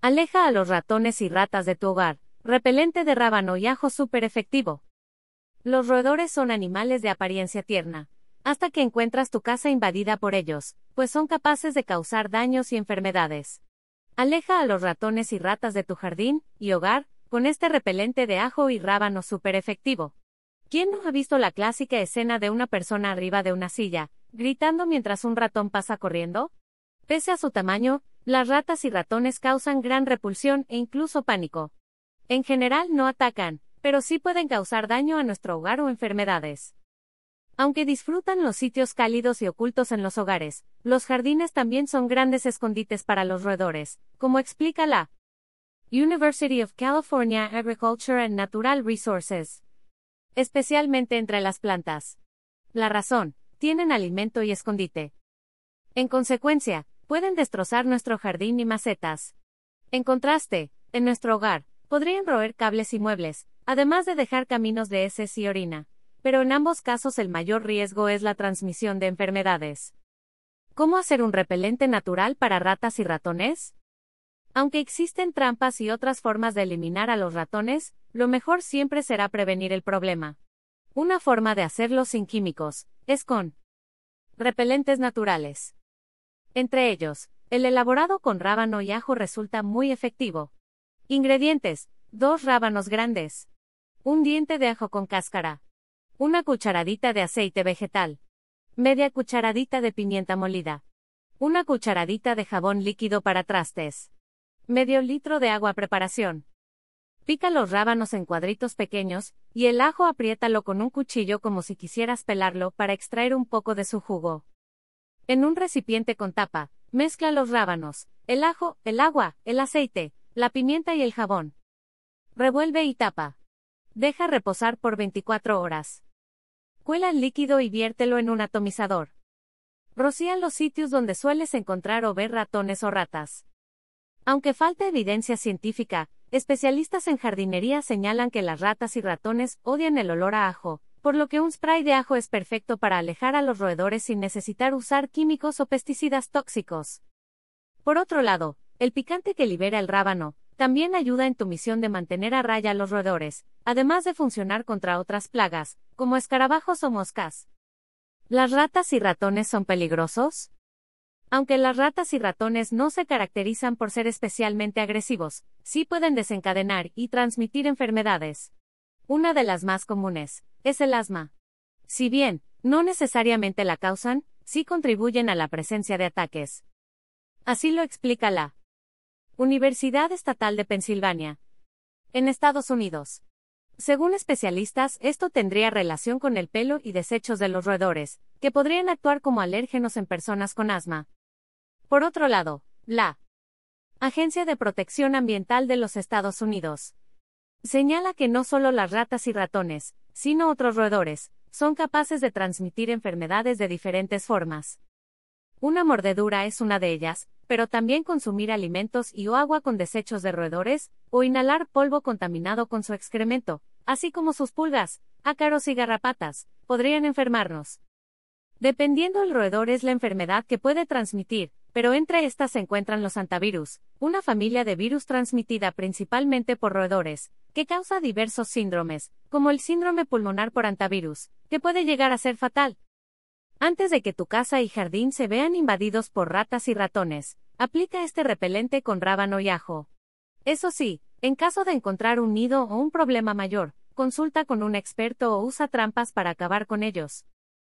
Aleja a los ratones y ratas de tu hogar. Repelente de rábano y ajo súper efectivo. Los roedores son animales de apariencia tierna, hasta que encuentras tu casa invadida por ellos, pues son capaces de causar daños y enfermedades. Aleja a los ratones y ratas de tu jardín y hogar con este repelente de ajo y rábano súper efectivo. ¿Quién no ha visto la clásica escena de una persona arriba de una silla, gritando mientras un ratón pasa corriendo? Pese a su tamaño, las ratas y ratones causan gran repulsión e incluso pánico. En general no atacan, pero sí pueden causar daño a nuestro hogar o enfermedades. Aunque disfrutan los sitios cálidos y ocultos en los hogares, los jardines también son grandes escondites para los roedores, como explica la University of California Agriculture and Natural Resources. Especialmente entre las plantas. La razón, tienen alimento y escondite. En consecuencia, pueden destrozar nuestro jardín y macetas. En contraste, en nuestro hogar, podrían roer cables y muebles, además de dejar caminos de heces y orina pero en ambos casos el mayor riesgo es la transmisión de enfermedades. ¿Cómo hacer un repelente natural para ratas y ratones? Aunque existen trampas y otras formas de eliminar a los ratones, lo mejor siempre será prevenir el problema. Una forma de hacerlo sin químicos es con repelentes naturales. Entre ellos, el elaborado con rábano y ajo resulta muy efectivo. Ingredientes: dos rábanos grandes, un diente de ajo con cáscara, una cucharadita de aceite vegetal. Media cucharadita de pimienta molida. Una cucharadita de jabón líquido para trastes. Medio litro de agua preparación. Pica los rábanos en cuadritos pequeños, y el ajo apriétalo con un cuchillo como si quisieras pelarlo para extraer un poco de su jugo. En un recipiente con tapa, mezcla los rábanos, el ajo, el agua, el aceite, la pimienta y el jabón. Revuelve y tapa. Deja reposar por 24 horas. Cuela el líquido y viértelo en un atomizador. Rocía los sitios donde sueles encontrar o ver ratones o ratas. Aunque falta evidencia científica, especialistas en jardinería señalan que las ratas y ratones odian el olor a ajo, por lo que un spray de ajo es perfecto para alejar a los roedores sin necesitar usar químicos o pesticidas tóxicos. Por otro lado, el picante que libera el rábano, también ayuda en tu misión de mantener a raya a los roedores, además de funcionar contra otras plagas, como escarabajos o moscas. ¿Las ratas y ratones son peligrosos? Aunque las ratas y ratones no se caracterizan por ser especialmente agresivos, sí pueden desencadenar y transmitir enfermedades. Una de las más comunes es el asma. Si bien, no necesariamente la causan, sí contribuyen a la presencia de ataques. Así lo explica la Universidad Estatal de Pensilvania. En Estados Unidos. Según especialistas, esto tendría relación con el pelo y desechos de los roedores, que podrían actuar como alérgenos en personas con asma. Por otro lado, la Agencia de Protección Ambiental de los Estados Unidos señala que no solo las ratas y ratones, sino otros roedores, son capaces de transmitir enfermedades de diferentes formas. Una mordedura es una de ellas, pero también consumir alimentos y o agua con desechos de roedores, o inhalar polvo contaminado con su excremento, así como sus pulgas, ácaros y garrapatas, podrían enfermarnos. Dependiendo el roedor es la enfermedad que puede transmitir, pero entre estas se encuentran los antivirus, una familia de virus transmitida principalmente por roedores, que causa diversos síndromes, como el síndrome pulmonar por antivirus, que puede llegar a ser fatal. Antes de que tu casa y jardín se vean invadidos por ratas y ratones, aplica este repelente con rábano y ajo. Eso sí, en caso de encontrar un nido o un problema mayor, consulta con un experto o usa trampas para acabar con ellos.